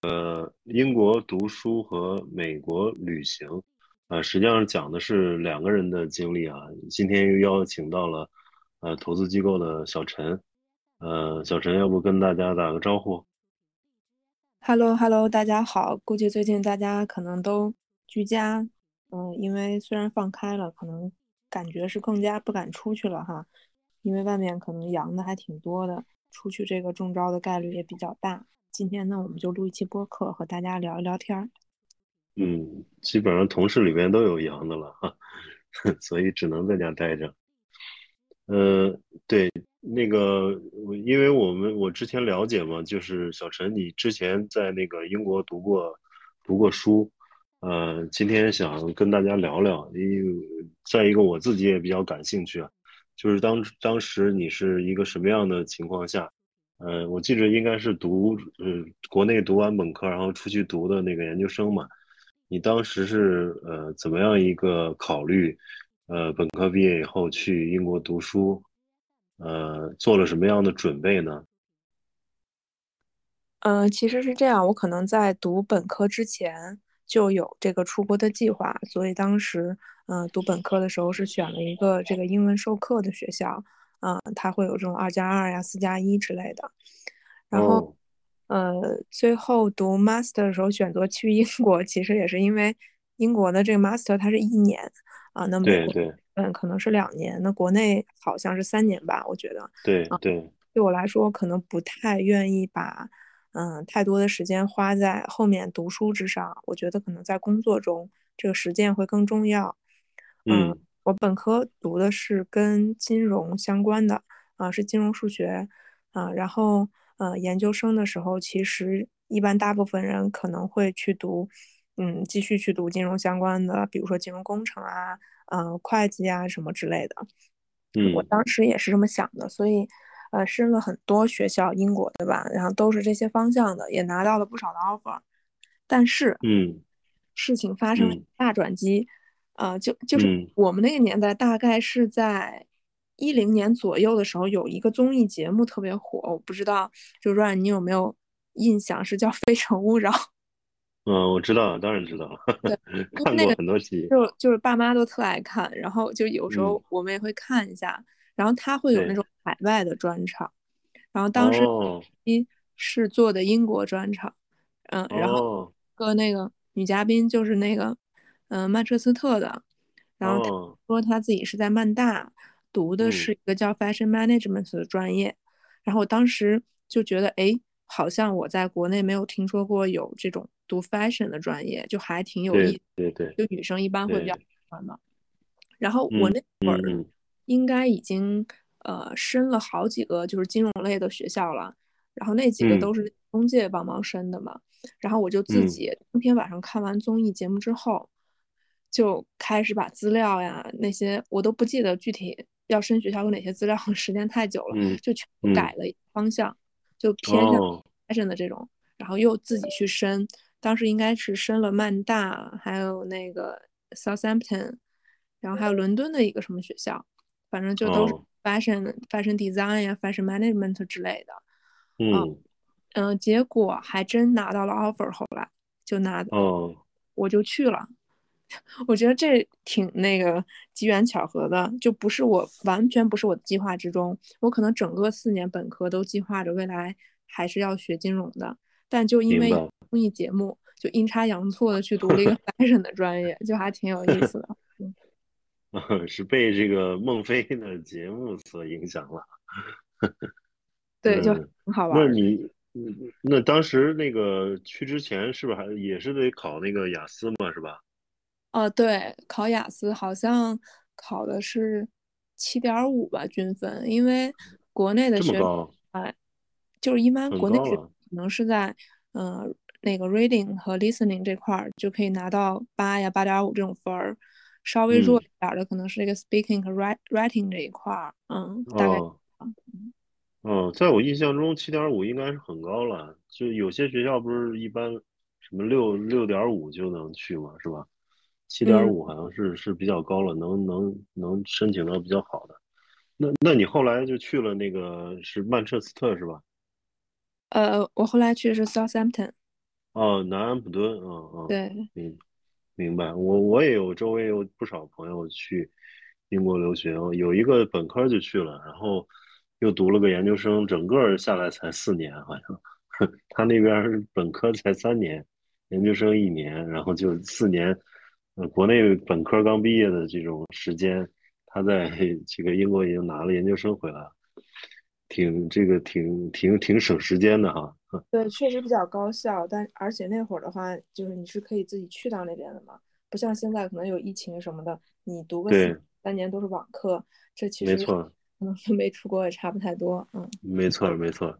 呃，英国读书和美国旅行，呃，实际上讲的是两个人的经历啊。今天又邀请到了呃投资机构的小陈，呃，小陈要不跟大家打个招呼？Hello，Hello，大家好。估计最近大家可能都居家，嗯，因为虽然放开了，可能感觉是更加不敢出去了哈，因为外面可能阳的还挺多的，出去这个中招的概率也比较大。今天呢，我们就录一期播客，和大家聊一聊天儿。嗯，基本上同事里边都有阳的了哈，所以只能在家待着。呃，对，那个，因为我们我之前了解嘛，就是小陈，你之前在那个英国读过读过书，呃，今天想跟大家聊聊。因再一个，我自己也比较感兴趣啊，就是当当时你是一个什么样的情况下？呃，我记着应该是读，呃，国内读完本科，然后出去读的那个研究生嘛。你当时是呃怎么样一个考虑？呃，本科毕业以后去英国读书，呃，做了什么样的准备呢？嗯，其实是这样，我可能在读本科之前就有这个出国的计划，所以当时，嗯，读本科的时候是选了一个这个英文授课的学校。嗯，他会有这种二加二呀、四加一之类的。然后，呃，最后读 master 的时候选择去英国，其实也是因为英国的这个 master 它是一年啊，那么对对嗯可能是两年，那国内好像是三年吧，我觉得。对对。对我来说，可能不太愿意把嗯太多的时间花在后面读书之上，我觉得可能在工作中这个实践会更重要。嗯。我本科读的是跟金融相关的啊，是金融数学啊。然后呃，研究生的时候，其实一般大部分人可能会去读，嗯，继续去读金融相关的，比如说金融工程啊，嗯，会计啊什么之类的。嗯，我当时也是这么想的，所以呃，申了很多学校，英国对吧？然后都是这些方向的，也拿到了不少的 offer。但是，嗯，事情发生了大转机。啊，就就是我们那个年代，大概是在一零年左右的时候，有一个综艺节目特别火，我不知道，就 Run，你有没有印象？是叫《非诚勿扰》。嗯，我知道，当然知道，看过很多集。就就是爸妈都特爱看，然后就有时候我们也会看一下。然后他会有那种海外的专场，然后当时一是做的英国专场，嗯，然后和那个女嘉宾就是那个。嗯，曼彻斯特的，然后他说他自己是在曼大读的是一个叫 Fashion Management 的专业，然后我当时就觉得，哎，好像我在国内没有听说过有这种读 Fashion 的专业，就还挺有意思。对对，就女生一般会比较喜欢嘛。然后我那会儿应该已经呃申了好几个就是金融类的学校了，然后那几个都是中介帮忙申的嘛。然后我就自己当天晚上看完综艺节目之后。就开始把资料呀那些我都不记得具体要申学校有哪些资料，时间太久了，就全部。改了方向，就偏向 fashion 的这种，然后又自己去申，当时应该是申了曼大，还有那个 Southampton，然后还有伦敦的一个什么学校，反正就都是 fashion fashion design 呀 fashion management 之类的，嗯。嗯，结果还真拿到了 offer，后来就拿，哦，我就去了。我觉得这挺那个机缘巧合的，就不是我完全不是我的计划之中。我可能整个四年本科都计划着未来还是要学金融的，但就因为综艺节目，就阴差阳错的去读了一个 fashion 的专业，就还挺有意思的。是被这个孟非的节目所影响了。对，就很好玩。那你那当时那个去之前是不是还也是得考那个雅思嘛？是吧？哦，对，考雅思好像考的是七点五吧均分，因为国内的学哎，就是一般国内学可能是在嗯那个 reading 和 listening 这块儿就可以拿到八呀八点五这种分儿，稍微弱一点的可能是这个 speaking 和 writing 这一块儿，嗯，大概嗯，嗯，在我印象中七点五应该是很高了，就有些学校不是一般什么六六点五就能去嘛，是吧？七点五好像是是比较高了，能能能申请到比较好的。那那你后来就去了那个是曼彻斯特是吧？呃，我后来去的是 Southampton。哦，南安普敦，嗯嗯，对，明明白。我我也有周围有不少朋友去英国留学，有一个本科就去了，然后又读了个研究生，整个下来才四年，好像 他那边本科才三年，研究生一年，然后就四年。呃，国内本科刚毕业的这种时间，他在这个英国已经拿了研究生回来了。挺这个挺挺挺省时间的哈，对，确实比较高效，但而且那会儿的话，就是你是可以自己去到那边的嘛，不像现在可能有疫情什么的，你读个三年都是网课，这其实没错，可能跟没出国也差不太多，嗯，没错没错，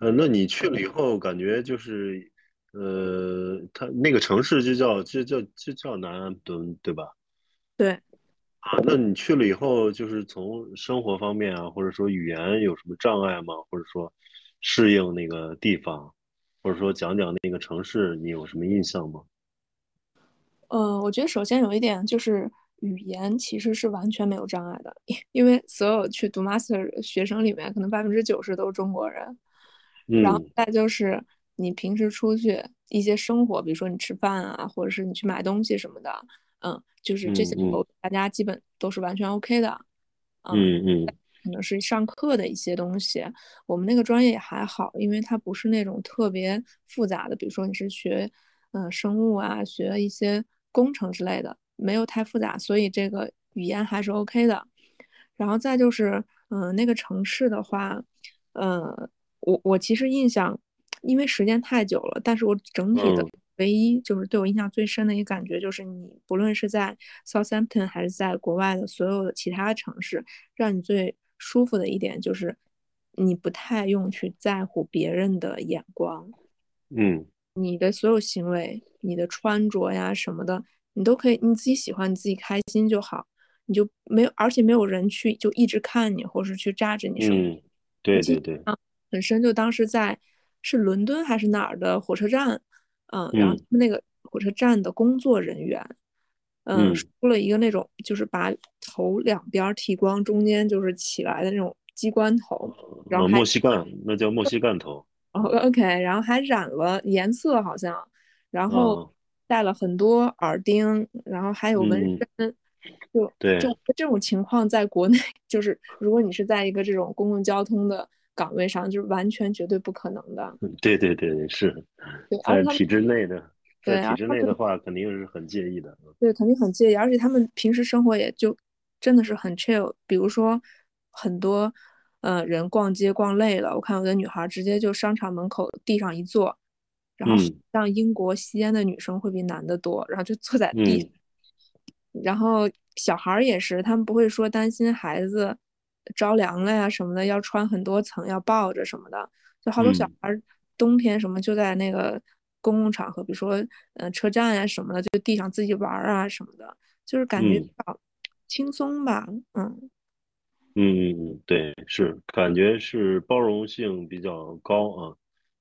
呃，那你去了以后感觉就是，呃，他那个城市就叫就叫就叫南安顿对吧？对。啊，那你去了以后，就是从生活方面啊，或者说语言有什么障碍吗？或者说适应那个地方，或者说讲讲那个城市，你有什么印象吗？呃，我觉得首先有一点就是语言其实是完全没有障碍的，因为所有去读 master 学生里面，可能百分之九十都是中国人。然后再就是你平时出去一些生活，比如说你吃饭啊，或者是你去买东西什么的。嗯，就是这些都大家基本都是完全 OK 的，嗯嗯，可能是上课的一些东西，我们那个专业也还好，因为它不是那种特别复杂的，比如说你是学嗯生物啊，学一些工程之类的，没有太复杂，所以这个语言还是 OK 的。然后再就是嗯那个城市的话，嗯我我其实印象，因为时间太久了，但是我整体的。唯一就是对我印象最深的一个感觉，就是你不论是在 Southampton 还是在国外的所有的其他城市，让你最舒服的一点就是，你不太用去在乎别人的眼光。嗯，你的所有行为，你的穿着呀什么的，你都可以你自己喜欢，你自己开心就好，你就没有，而且没有人去就一直看你，或是去扎着你什么。嗯，对对对。本身，就当时在是伦敦还是哪儿的火车站。嗯，然后他们那个火车站的工作人员，嗯，梳了一个那种，就是把头两边剃光，中间就是起来的那种鸡冠头，然后莫西干，那叫莫西干头。哦，OK，然后还染了颜色，好像，然后戴了很多耳钉，然后还有纹身，就对，就这种情况，在国内 就是如果你是在一个这种公共交通的。岗位上就是完全绝对不可能的。对对对是，在体制内的，在体制内的话，肯定是很介意的。对，肯定很介意，而且他们平时生活也就真的是很 chill。比如说，很多呃人逛街逛累了，我看有的女孩直接就商场门口地上一坐，然后像英国吸烟的女生会比男的多，然后就坐在地，然后小孩也是，他们不会说担心孩子。着凉了呀什么的，要穿很多层，要抱着什么的，就好多小孩冬天什么就在那个公共场合，比如说呃车站呀什么的，就地上自己玩啊什么的，就是感觉比较轻松吧，嗯嗯嗯嗯，对，是感觉是包容性比较高啊，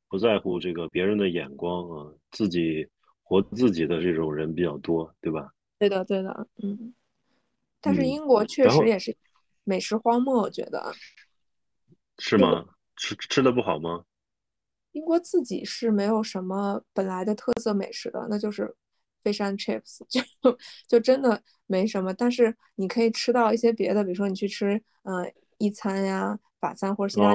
不在乎这个别人的眼光啊，自己活自己的这种人比较多，对吧？对的对的，嗯，但是英国确实也是。美食荒漠，我觉得是吗？吃吃的不好吗？英国自己是没有什么本来的特色美食的，那就是 fish and chips，就就真的没什么。但是你可以吃到一些别的，比如说你去吃嗯意餐呀、法餐或者其他，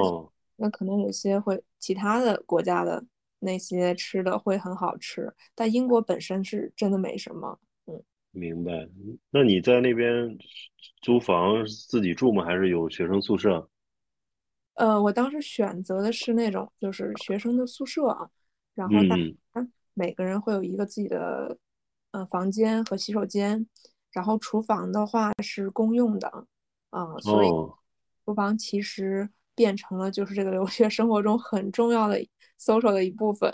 那可能有些会其他的国家的那些吃的会很好吃。但英国本身是真的没什么。明白。那你在那边租房自己住吗？还是有学生宿舍？呃，我当时选择的是那种就是学生的宿舍啊，然后大家每个人会有一个自己的呃房间和洗手间，然后厨房的话是公用的啊，所以厨房其实变成了就是这个留学生活中很重要的 social 的一部分。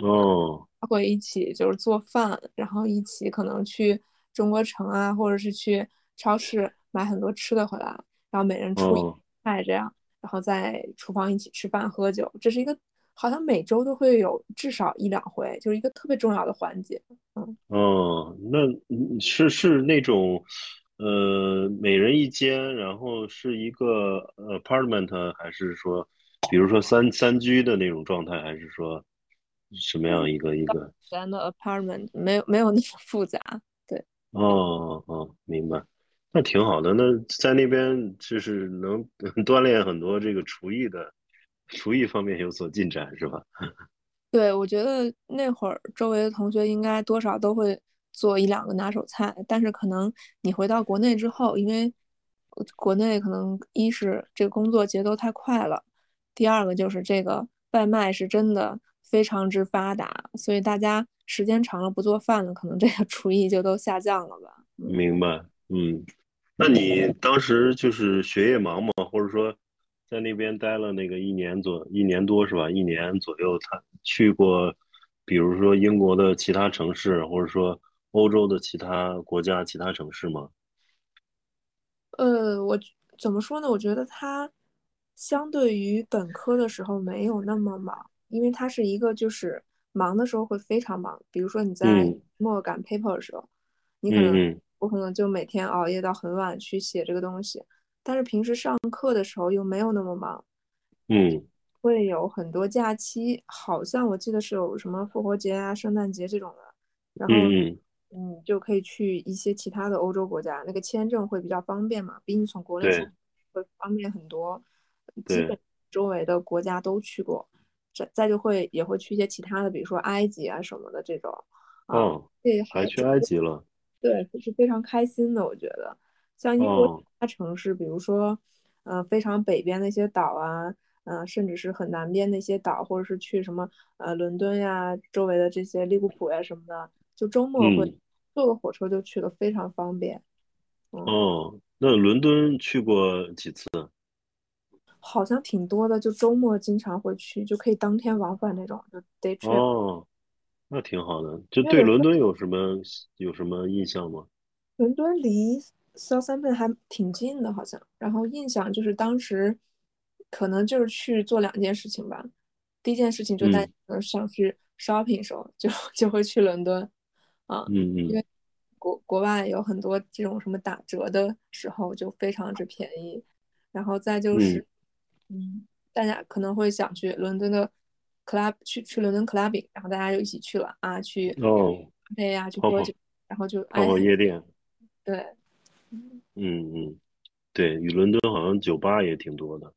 哦。会一起就是做饭，然后一起可能去中国城啊，或者是去超市买很多吃的回来，然后每人出一菜这样，然后在厨房一起吃饭喝酒，这是一个好像每周都会有至少一两回，就是一个特别重要的环节。嗯，哦，那是是那种呃每人一间，然后是一个 apartment，还是说比如说三三居的那种状态，还是说？什么样一个一个？咱的 apartment 没有没有那么复杂，对。哦哦，明白，那挺好的。那在那边就是能 锻炼很多这个厨艺的，厨艺方面有所进展，是吧？对，我觉得那会儿周围的同学应该多少都会做一两个拿手菜，但是可能你回到国内之后，因为国内可能一是这个工作节奏太快了，第二个就是这个外卖是真的非常之发达，所以大家时间长了不做饭了，可能这个 厨艺就都下降了吧。明白，嗯，那你当时就是学业忙吗？或者说？在那边待了那个一年左一年多是吧？一年左右，他去过，比如说英国的其他城市，或者说欧洲的其他国家、其他城市吗？呃，我怎么说呢？我觉得他相对于本科的时候没有那么忙，因为它是一个就是忙的时候会非常忙。比如说你在末赶 paper 的时候，你可能我可能就每天熬夜到很晚去写这个东西。但是平时上课的时候又没有那么忙，嗯，会有很多假期，好像我记得是有什么复活节啊、圣诞节这种的，然后嗯，就可以去一些其他的欧洲国家，那个签证会比较方便嘛，比你从国内出会方便很多。基本周围的国家都去过，再再就会也会去一些其他的，比如说埃及啊什么的这种。哦，对，还去埃及了？对，是非常开心的，我觉得。像英国其他城市，比如说，呃，非常北边那些岛啊，嗯，甚至是很南边那些岛，或者是去什么呃伦敦呀周围的这些利物浦呀什么的，就周末会坐个火车就去了，非常方便。哦，那伦敦去过几次？好像挺多的，就周末经常会去，就可以当天往返那种，就 day trip。哦，那挺好的。就对伦敦有什么有什么印象吗？伦敦离。Southampton 还挺近的，好像。然后印象就是当时可能就是去做两件事情吧。第一件事情就带上去 shopping 时候，就就会去伦敦啊，嗯嗯，因为国国外有很多这种什么打折的时候就非常之便宜。然后再就是，嗯，大家可能会想去伦敦的 club 去去伦敦 clubbing，然后大家就一起去了啊，去哦，对呀，去喝酒，然后就泡泡夜店，对。嗯嗯，对，与伦敦好像酒吧也挺多的。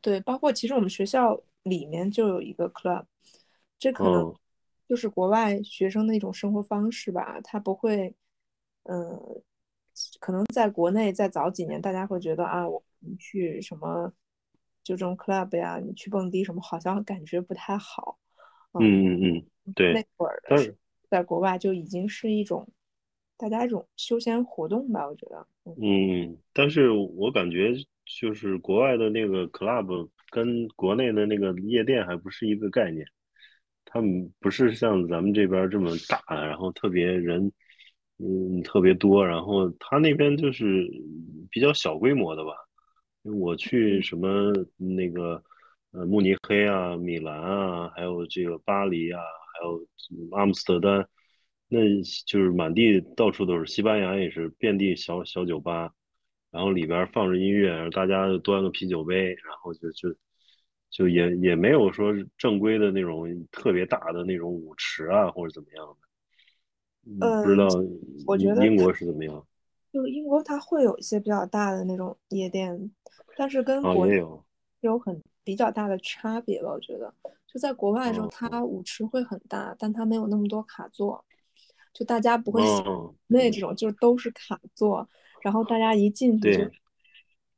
对，包括其实我们学校里面就有一个 club，这可能就是国外学生的一种生活方式吧。他不会，嗯，可能在国内在早几年，大家会觉得啊，我们去什么就这种 club 呀，你去蹦迪什么，好像感觉不太好。嗯嗯嗯，对，那会儿的在国外就已经是一种。大家一种休闲活动吧，我觉得。嗯，但是我感觉就是国外的那个 club 跟国内的那个夜店还不是一个概念，他们不是像咱们这边这么大，然后特别人，嗯，特别多，然后他那边就是比较小规模的吧。我去什么那个呃慕尼黑啊、米兰啊，还有这个巴黎啊，还有阿姆斯特丹。那就是满地到处都是，西班牙也是遍地小小酒吧，然后里边放着音乐，大家端个啤酒杯，然后就就就也也没有说正规的那种特别大的那种舞池啊或者怎么样的。呃，不知道我觉得英国是怎么样？就英国它会有一些比较大的那种夜店，但是跟国内有有很比较大的差别吧。我觉得就在国外的时候，它舞池会很大，但它没有那么多卡座。就大家不会像那这种，就是都是卡座，然后大家一进去就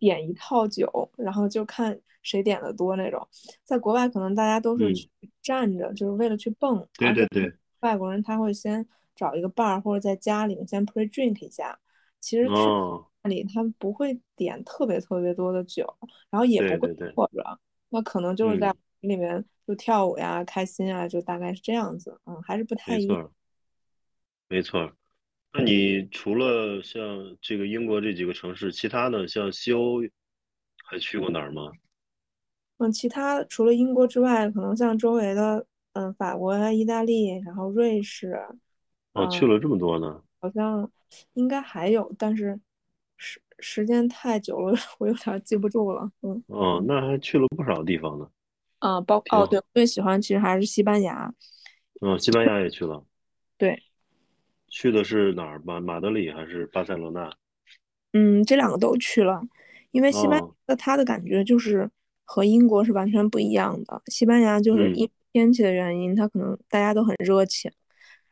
点一套酒，然后就看谁点的多那种。在国外可能大家都是去站着，就是为了去蹦。对对对。外国人他会先找一个 bar 或者在家里面先 pre drink 一下。其实去那里他们不会点特别特别多的酒，然后也不会坐着，那可能就是在里面就跳舞呀、开心啊，就大概是这样子。嗯，还是不太一样。没错，那你除了像这个英国这几个城市，其他的像西欧还去过哪儿吗？嗯，其他除了英国之外，可能像周围的，嗯，法国啊、意大利，然后瑞士。哦，去了这么多呢？好像应该还有，但是时时间太久了，我有点记不住了。嗯。哦，那还去了不少地方呢。啊，包哦，对，最喜欢其实还是西班牙。嗯，西班牙也去了。对。去的是哪儿？马马德里还是巴塞罗那？嗯，这两个都去了。因为西班牙它的感觉就是和英国是完全不一样的。西班牙就是因天气的原因，它可能大家都很热情。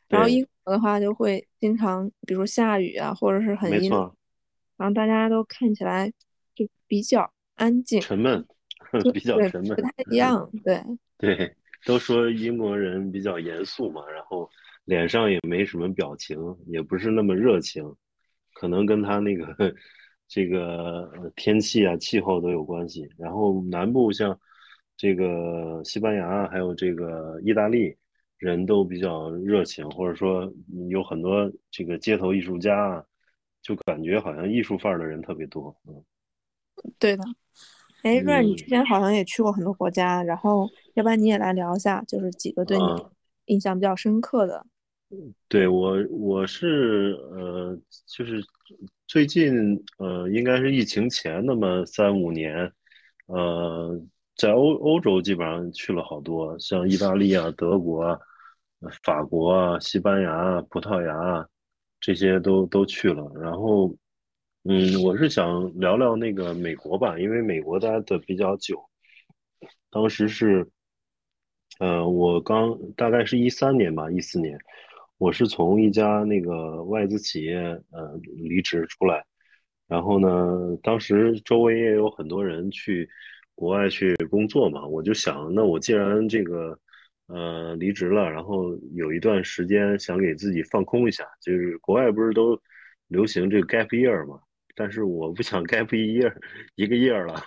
然后英国的话就会经常，比如下雨啊，或者是很阴。然后大家都看起来就比较安静、沉闷，比较沉闷，不太一样。对对，都说英国人比较严肃嘛，然后。脸上也没什么表情，也不是那么热情，可能跟他那个这个天气啊、气候都有关系。然后南部像这个西班牙还有这个意大利，人都比较热情，或者说有很多这个街头艺术家啊，就感觉好像艺术范儿的人特别多。嗯，对的。哎，瑞，你之前好像也去过很多国家，然后要不然你也来聊一下，就是几个对你印象比较深刻的。对我，我是呃，就是最近呃，应该是疫情前那么三五年，呃，在欧欧洲基本上去了好多，像意大利啊、德国啊、法国啊、西班牙啊、葡萄牙啊，这些都都去了。然后，嗯，我是想聊聊那个美国吧，因为美国待的比较久，当时是，呃，我刚大概是一三年吧，一四年。我是从一家那个外资企业呃离职出来，然后呢，当时周围也有很多人去国外去工作嘛，我就想，那我既然这个呃离职了，然后有一段时间想给自己放空一下，就是国外不是都流行这个 gap year 嘛，但是我不想 gap 一 year 一个 year 了，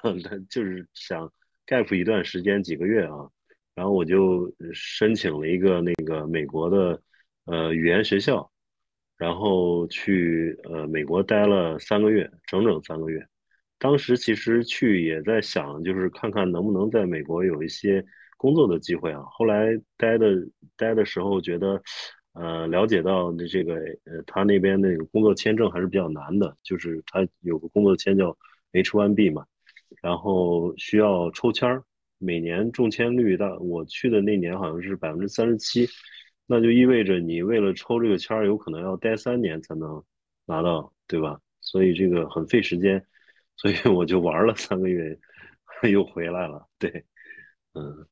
就是想 gap 一段时间几个月啊，然后我就申请了一个那个美国的。呃，语言学校，然后去呃美国待了三个月，整整三个月。当时其实去也在想，就是看看能不能在美国有一些工作的机会啊。后来待的待的时候，觉得呃了解到的这个呃他那边那个工作签证还是比较难的，就是他有个工作签叫 H1B 嘛，然后需要抽签儿，每年中签率大，我去的那年好像是百分之三十七。那就意味着你为了抽这个签儿，有可能要待三年才能拿到，对吧？所以这个很费时间，所以我就玩了三个月，又回来了。对，嗯。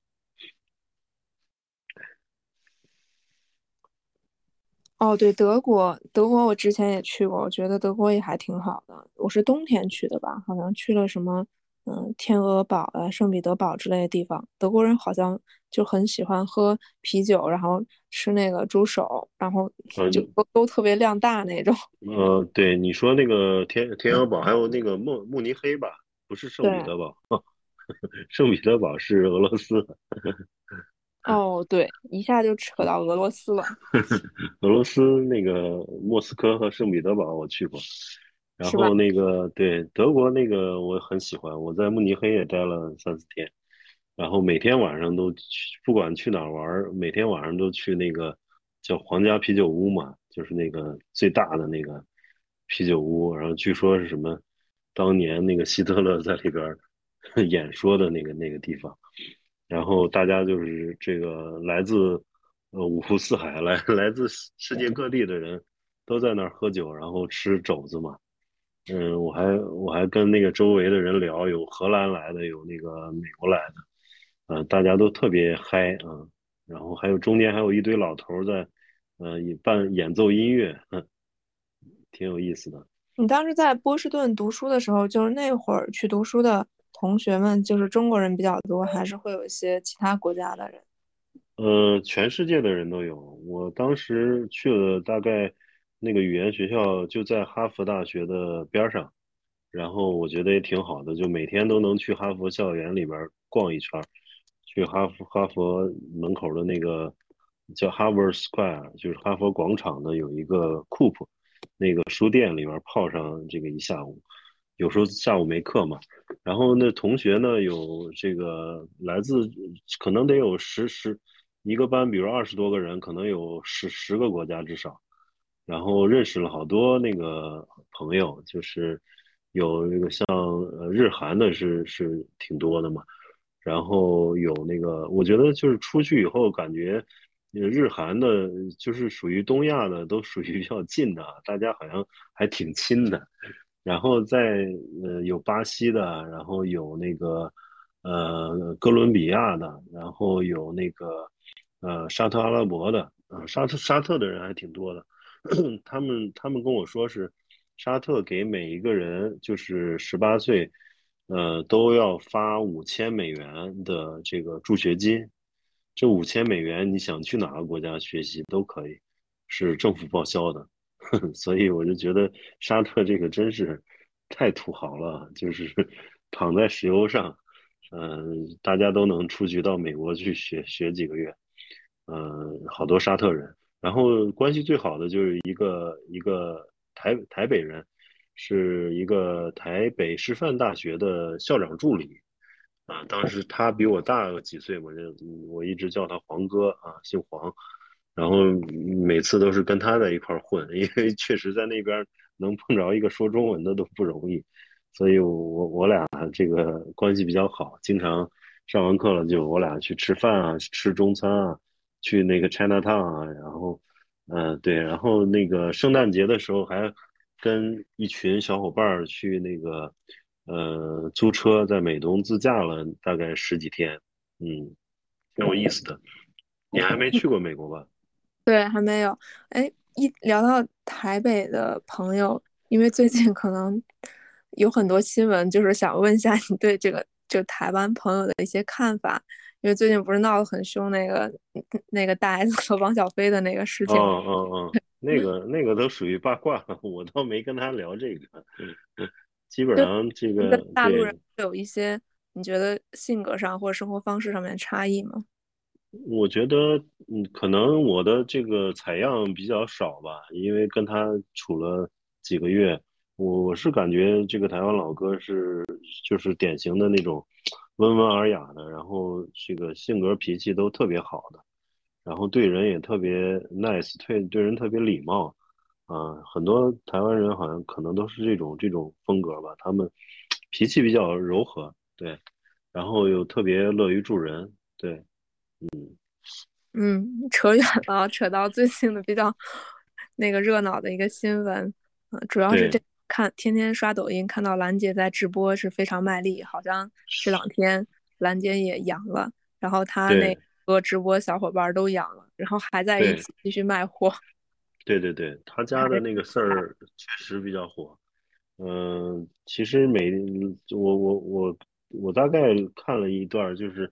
哦，对，德国，德国我之前也去过，我觉得德国也还挺好的。我是冬天去的吧，好像去了什么。嗯，天鹅堡啊，圣彼得堡之类的地方，德国人好像就很喜欢喝啤酒，然后吃那个猪手，然后就都都特别量大那种。呃，对，你说那个天天鹅堡，还有那个慕慕尼黑吧，不是圣彼得堡，圣彼得堡是俄罗斯。哦，对，一下就扯到俄罗斯了。俄罗斯那个莫斯科和圣彼得堡我去过。然后那个对德国那个我很喜欢，我在慕尼黑也待了三四天，然后每天晚上都去，不管去哪儿玩，每天晚上都去那个叫皇家啤酒屋嘛，就是那个最大的那个啤酒屋，然后据说是什么当年那个希特勒在里边 演说的那个那个地方，然后大家就是这个来自呃五湖四海来 来自世界各地的人都在那儿喝酒，然后吃肘子嘛。嗯，我还我还跟那个周围的人聊，有荷兰来的，有那个美国来的，呃，大家都特别嗨啊。然后还有中间还有一堆老头在，呃，伴演奏音乐，挺有意思的。你当时在波士顿读书的时候，就是那会儿去读书的同学们，就是中国人比较多，还是会有一些其他国家的人？呃，全世界的人都有。我当时去了大概。那个语言学校就在哈佛大学的边上，然后我觉得也挺好的，就每天都能去哈佛校园里边逛一圈，去哈佛哈佛门口的那个叫 Harvard Square，就是哈佛广场的有一个 Coop，那个书店里边泡上这个一下午，有时候下午没课嘛，然后那同学呢有这个来自可能得有十十一个班，比如二十多个人，可能有十十个国家至少。然后认识了好多那个朋友，就是有那个像呃日韩的是是挺多的嘛，然后有那个，我觉得就是出去以后感觉，日韩的，就是属于东亚的，都属于比较近的，大家好像还挺亲的。然后在呃有巴西的，然后有那个呃哥伦比亚的，然后有那个呃沙特阿拉伯的，啊沙特沙特的人还挺多的。他们他们跟我说是沙特给每一个人就是十八岁，呃都要发五千美元的这个助学金。这五千美元你想去哪个国家学习都可以，是政府报销的。所以我就觉得沙特这个真是太土豪了，就是 躺在石油上，嗯，大家都能出去到美国去学学几个月，嗯，好多沙特人，然后关系最好的就是一个一个台台北人，是一个台北师范大学的校长助理，啊，当时他比我大个几岁我，就我一直叫他黄哥啊，姓黄。然后每次都是跟他在一块混，因为确实在那边能碰着一个说中文的都不容易，所以我我俩这个关系比较好，经常上完课了就我俩去吃饭啊，吃中餐啊，去那个 China Town 啊，然后嗯对，然后那个圣诞节的时候还跟一群小伙伴去那个呃租车在美东自驾了大概十几天，嗯，挺有意思的。你还没去过美国吧？对，还没有。哎，一聊到台北的朋友，因为最近可能有很多新闻，就是想问一下你对这个就台湾朋友的一些看法。因为最近不是闹得很凶，那个那个大 S 和王小飞的那个事情。哦哦哦，那个那个都属于八卦，我倒没跟他聊这个。基本上这个大陆人有一些，你觉得性格上或者生活方式上面差异吗？我觉得，嗯，可能我的这个采样比较少吧，因为跟他处了几个月，我我是感觉这个台湾老哥是就是典型的那种温文尔雅的，然后这个性格脾气都特别好的，然后对人也特别 nice，对对人特别礼貌，啊，很多台湾人好像可能都是这种这种风格吧，他们脾气比较柔和，对，然后又特别乐于助人，对。嗯嗯，扯远了，扯到最近的比较那个热闹的一个新闻，嗯，主要是这看天天刷抖音，看到兰姐在直播是非常卖力，好像这两天兰姐也阳了，然后她那个直播小伙伴都阳了，然后还在一起继续卖货。对 对对，他家的那个事儿确实比较火。嗯，其实每我我我我大概看了一段，就是。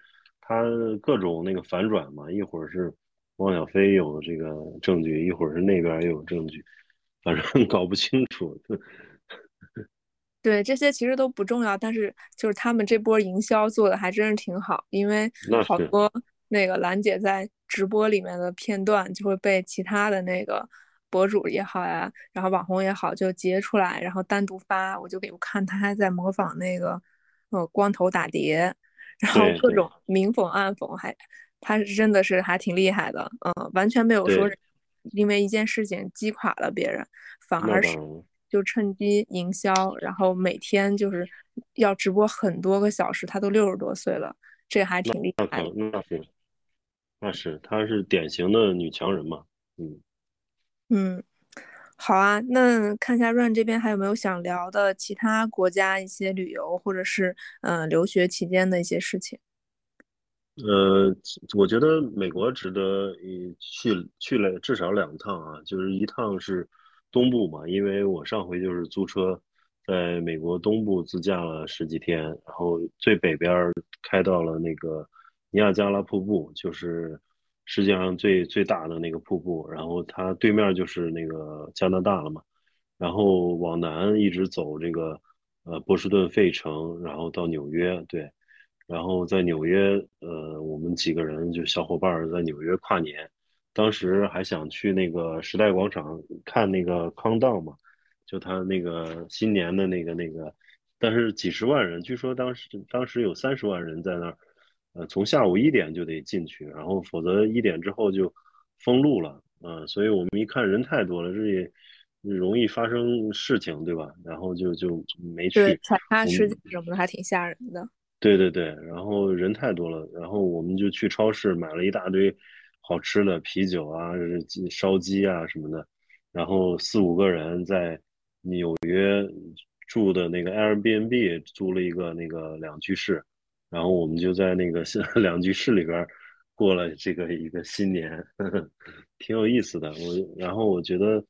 他各种那个反转嘛，一会儿是汪小菲有这个证据，一会儿是那边又有证据，反正 搞不清楚。对，这些其实都不重要，但是就是他们这波营销做的还真是挺好，因为好多那个兰姐在直播里面的片段就会被其他的那个博主也好呀，然后网红也好就截出来，然后单独发，我就给我看他还在模仿那个呃光头打碟。然后各种明讽暗讽，还他是真的是还挺厉害的，嗯，完全没有说因为一件事情击垮了别人，反而是就趁机营销，然后每天就是要直播很多个小时，他都六十多岁了，这还挺厉害。那是，那是，她是典型的女强人嘛，嗯嗯。好啊，那看一下 Run 这边还有没有想聊的其他国家一些旅游或者是嗯留学期间的一些事情。呃，我觉得美国值得去去了至少两趟啊，就是一趟是东部嘛，因为我上回就是租车在美国东部自驾了十几天，然后最北边开到了那个尼亚加拉瀑布，就是。世界上最最大的那个瀑布，然后它对面就是那个加拿大了嘛，然后往南一直走这个呃波士顿费城，然后到纽约，对，然后在纽约呃我们几个人就小伙伴在纽约跨年，当时还想去那个时代广场看那个康道嘛，就他那个新年的那个那个，但是几十万人，据说当时当时有三十万人在那儿。呃，从下午一点就得进去，然后否则一点之后就封路了，嗯，所以我们一看人太多了，这也容易发生事情，对吧？然后就就没去。对踩踏事件什么的还挺吓人的。对对对，然后人太多了，然后我们就去超市买了一大堆好吃的啤酒啊、烧鸡啊什么的，然后四五个人在纽约住的那个 Airbnb 租了一个那个两居室，然后我们就在那个 两居室里边过了这个一个新年，呵 呵挺有意思的。我然后我觉得，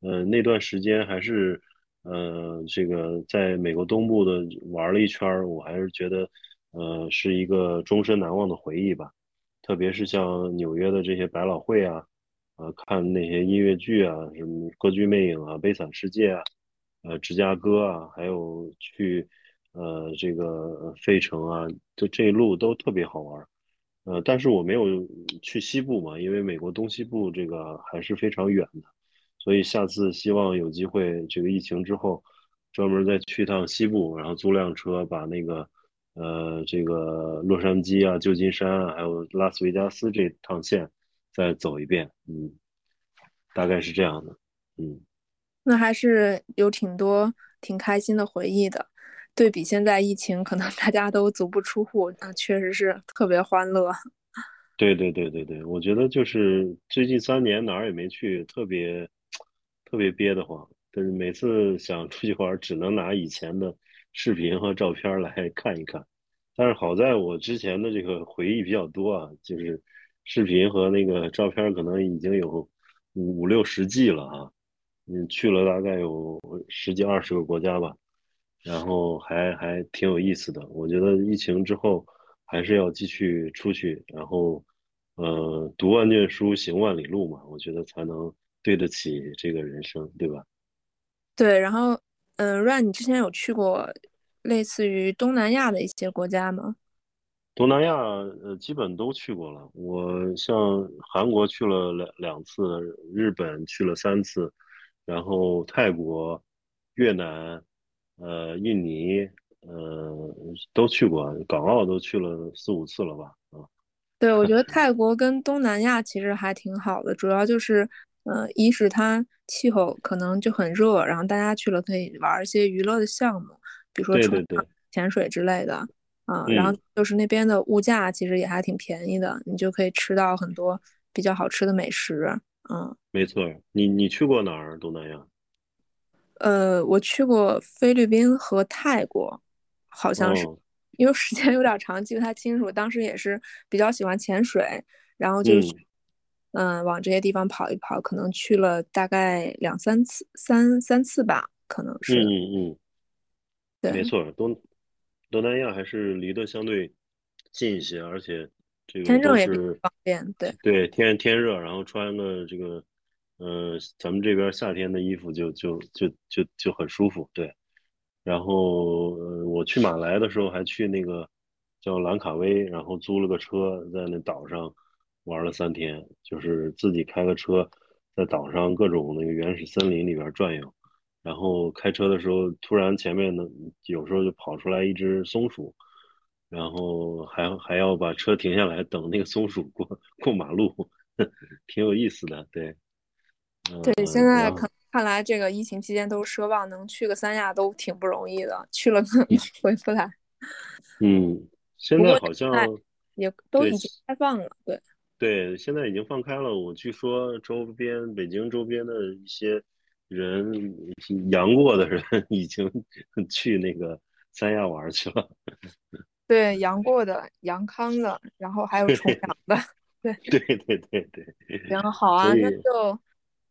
呃，那段时间还是。呃，这个在美国东部的玩了一圈我还是觉得，呃，是一个终身难忘的回忆吧。特别是像纽约的这些百老汇啊，呃，看那些音乐剧啊，什么《歌剧魅影》啊，《悲惨世界》啊，呃，芝加哥啊，还有去呃这个费城啊，就这一路都特别好玩。呃，但是我没有去西部嘛，因为美国东西部这个还是非常远的。所以下次希望有机会，这个疫情之后，专门再去趟西部，然后租辆车把那个，呃，这个洛杉矶啊、旧金山啊，还有拉斯维加斯这趟线再走一遍。嗯，大概是这样的。嗯，那还是有挺多挺开心的回忆的。对比现在疫情，可能大家都足不出户，那确实是特别欢乐。对对对对对，我觉得就是最近三年哪儿也没去，特别。特别憋得慌，但是每次想出去玩，只能拿以前的视频和照片来看一看。但是好在我之前的这个回忆比较多啊，就是视频和那个照片可能已经有五五六十 G 了啊。嗯，去了大概有十几二十个国家吧，然后还还挺有意思的。我觉得疫情之后还是要继续出去，然后呃，读万卷书，行万里路嘛，我觉得才能。对得起这个人生，对吧？对，然后，嗯，Run，你之前有去过类似于东南亚的一些国家吗？东南亚，呃，基本都去过了。我像韩国去了两两次，日本去了三次，然后泰国、越南、呃，印尼，呃，都去过。港澳都去了四五次了吧？啊，对，我觉得泰国跟东南亚其实还挺好的，主要就是。呃，一是它气候可能就很热，然后大家去了可以玩一些娱乐的项目，比如说冲潜水之类的啊。然后就是那边的物价其实也还挺便宜的，你就可以吃到很多比较好吃的美食。嗯，没错。你你去过哪儿？东南亚？呃，我去过菲律宾和泰国，好像是，因为时间有点长，记不太清楚。当时也是比较喜欢潜水，然后就。嗯，往这些地方跑一跑，可能去了大概两三次，三三次吧，可能是。嗯嗯嗯，对，没错，东东南亚还是离得相对近一些，而且这个天热也方便。对对，天天热，然后穿个这个，呃，咱们这边夏天的衣服就就就就就很舒服。对，然后呃，我去马来的时候还去那个叫兰卡威，然后租了个车在那岛上。玩了三天，就是自己开个车，在岛上各种那个原始森林里边转悠，然后开车的时候，突然前面呢，有时候就跑出来一只松鼠，然后还还要把车停下来等那个松鼠过过马路，挺有意思的。对，对，现在看看来这个疫情期间都奢望能去个三亚都挺不容易的，去了可 回不来。嗯，现在好像也都已经开放了，对。对，现在已经放开了。我据说周边北京周边的一些人阳过的人 已经 去那个三亚玩去了。对，阳过的、阳康的，然后还有重阳的。对对对对对。行，好啊，那就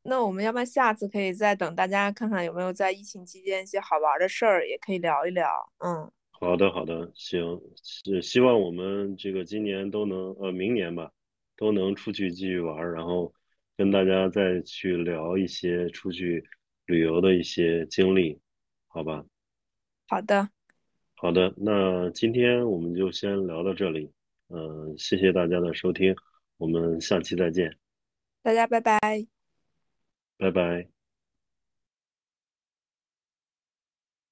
那我们要不然下次可以再等大家看看有没有在疫情期间一些好玩的事儿，也可以聊一聊。嗯，好的好的，行，是希望我们这个今年都能呃明年吧。都能出去继续玩，然后跟大家再去聊一些出去旅游的一些经历，好吧？好的，好的，那今天我们就先聊到这里，嗯，谢谢大家的收听，我们下期再见，大家拜拜，拜拜。